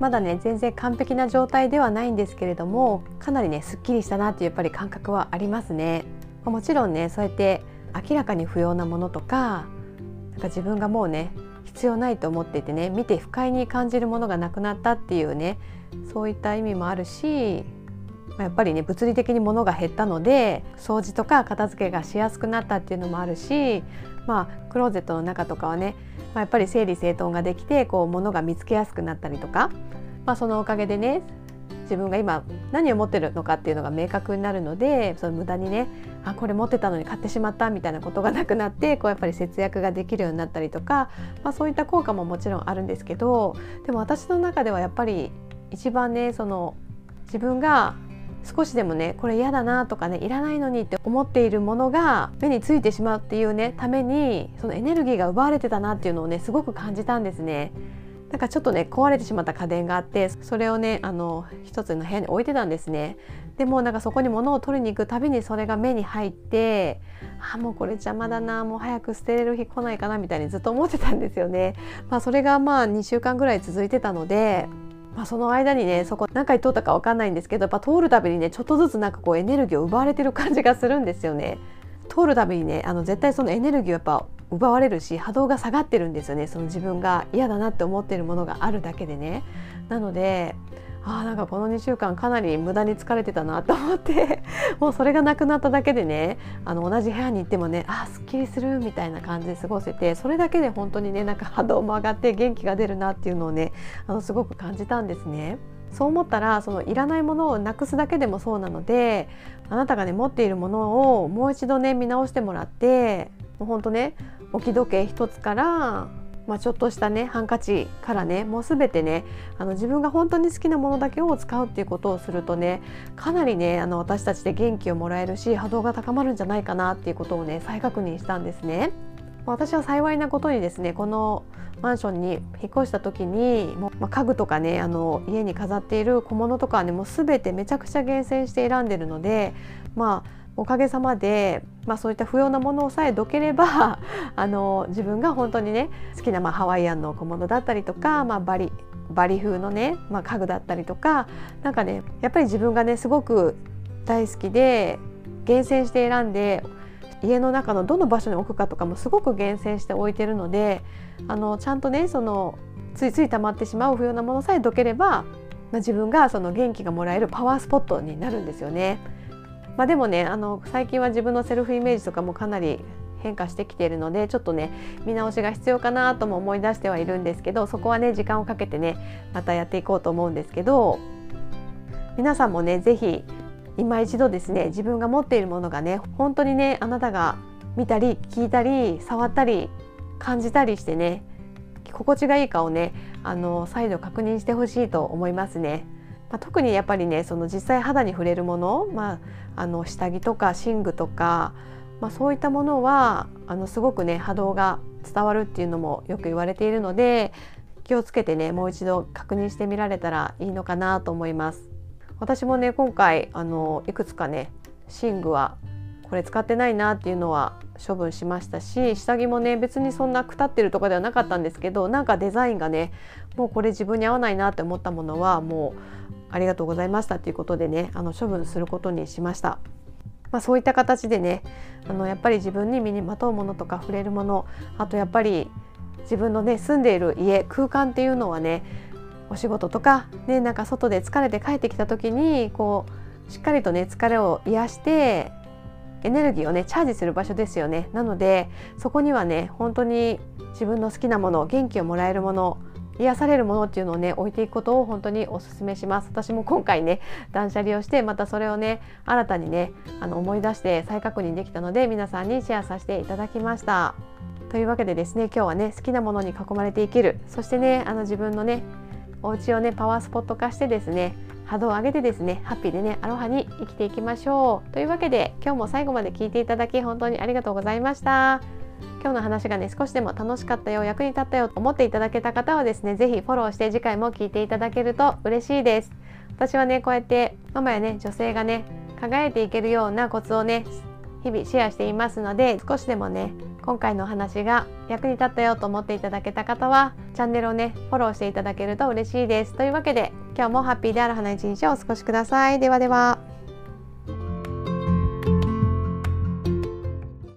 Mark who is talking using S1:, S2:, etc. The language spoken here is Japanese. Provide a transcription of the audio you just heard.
S1: まだね全然完璧な状態ではないんですけれどもかなりねすっきりしたなっていうやっぱり感覚はありますね。もちろんねそうやって明らかに不要なものとかなんか自分がもうね必要ないと思っていてね見て不快に感じるものがなくなったっていうねそういった意味もあるしやっぱりね物理的に物が減ったので掃除とか片付けがしやすくなったっていうのもあるしまあクローゼットの中とかはね、まあ、やっぱり整理整頓ができてこう物が見つけやすくなったりとか、まあ、そのおかげでね自分が今何を持ってるのかっていうのが明確になるのでその無駄にねあこれ持ってたのに買ってしまったみたいなことがなくなってこうやっぱり節約ができるようになったりとか、まあ、そういった効果ももちろんあるんですけどでも私の中ではやっぱり一番ねその自分が少しでもねこれ嫌だなとかねいらないのにって思っているものが目についてしまうっていうねためにそのエネルギーが奪われてたなっていうのをねすごく感じたんですね。なんかちょっとね壊れてしまった家電があってそれをねあの一つの部屋に置いてたんですねでもなんかそこに物を取りに行くたびにそれが目に入ってあもうこれ邪魔だなもう早く捨てれる日来ないかなみたいにずっと思ってたんですよねまあそれがまあ2週間ぐらい続いてたのでまあ、その間にねそこ何回通ったか分かんないんですけどやっぱ通るたびにねちょっとずつなんかこうエネルギーを奪われてる感じがするんですよね。通るたびにねあの絶対そのエネルギーをやっぱ奪われるし波動が下がってるんですよねその自分が嫌だなって思ってるものがあるだけでね。なのであなんかこの2週間かなり無駄に疲れてたなと思って もうそれがなくなっただけでねあの同じ部屋に行ってもねあすっきりするみたいな感じで過ごせてそれだけで本当にねなんか波動も上がって元気が出るなっていうのをねあのすごく感じたんですね。そう思ったらそのいらないものをなくすだけでもそうなのであなたがね持っているものをもう一度ね見直してもらってもうほんとね置き時計一つからまあ、ちょっとしたねハンカチからねもう全てねあの自分が本当に好きなものだけを使うっていうことをするとねかなりねあの私たちで元気をもらえるし波動が高まるんじゃないかなっていうことをね再確認したんですね。私は幸いなことにですねこのマンションに引っ越した時にもう、まあ、家具とかねあの家に飾っている小物とかはねもう全てめちゃくちゃ厳選して選んでるのでまあおかげさまで、まあ、そういった不要なものさえどければ あの自分が本当にね好きな、まあ、ハワイアンの小物だったりとか、まあ、バリバリ風のね、まあ、家具だったりとかなんかねやっぱり自分がねすごく大好きで厳選して選んで家の中のどの場所に置くかとかもすごく厳選して置いてるのであのちゃんとねそのついつい溜まってしまう不要なものさえどければ、まあ、自分がその元気がもらえるパワースポットになるんですよね。まあ、でもねあの最近は自分のセルフイメージとかもかなり変化してきているのでちょっとね見直しが必要かなとも思い出してはいるんですけどそこはね時間をかけてねまたやっていこうと思うんですけど皆さんもね是非今一度ですね自分が持っているものがね本当にねあなたが見たり聞いたり触ったり感じたりしてね心地がいいかをねあの再度確認してほしいと思いますね。まあ、特にやっぱりねその実際肌に触れるもの、まあ、あの下着とか寝具とか、まあ、そういったものはあのすごくね波動が伝わるっていうのもよく言われているので気をつけてねもう一度確認してみられたらいいのかなと思います。私もね今回あのいくつかね寝具はこれ使ってないなっていうのは処分しましたし下着もね別にそんなくたってるとかではなかったんですけどなんかデザインがねもうこれ自分に合わないなって思ったものはもうありがとうございましたということでねあの処分することにしました。まあ、そういった形でねあのやっぱり自分に身にまとうものとか触れるものあとやっぱり自分のね住んでいる家空間っていうのはねお仕事とかねなんか外で疲れて帰ってきた時にこうしっかりとね疲れを癒してエネルギーをねチャージする場所ですよねなのでそこにはね本当に自分の好きなもの元気をもらえるもの癒されるものっていうのをね置いていくことを本当にお勧めします。私も今回ね断捨離をしてまたそれをね新たにねあの思い出して再確認できたので皆さんにシェアさせていただきました。というわけでですね今日はね好きなものに囲まれて生きる。そしてねあの自分のねお家をねパワースポット化してですね波動を上げてですねハッピーでねアロハに生きていきましょう。というわけで今日も最後まで聞いていただき本当にありがとうございました。今日の話がね少しでも楽しかったよ役に立ったよと思っていただけた方はですね是非フォローして次回も聞いていただけると嬉しいです。私はねこうやってママやね女性がね輝いていけるようなコツをね日々シェアしていますので少しでもね今回のお話が役に立ったよと思っていただけた方はチャンネルをねフォローしていただけると嬉しいです。というわけで今日もハッピーである花一日をお過ごしください。ではでは。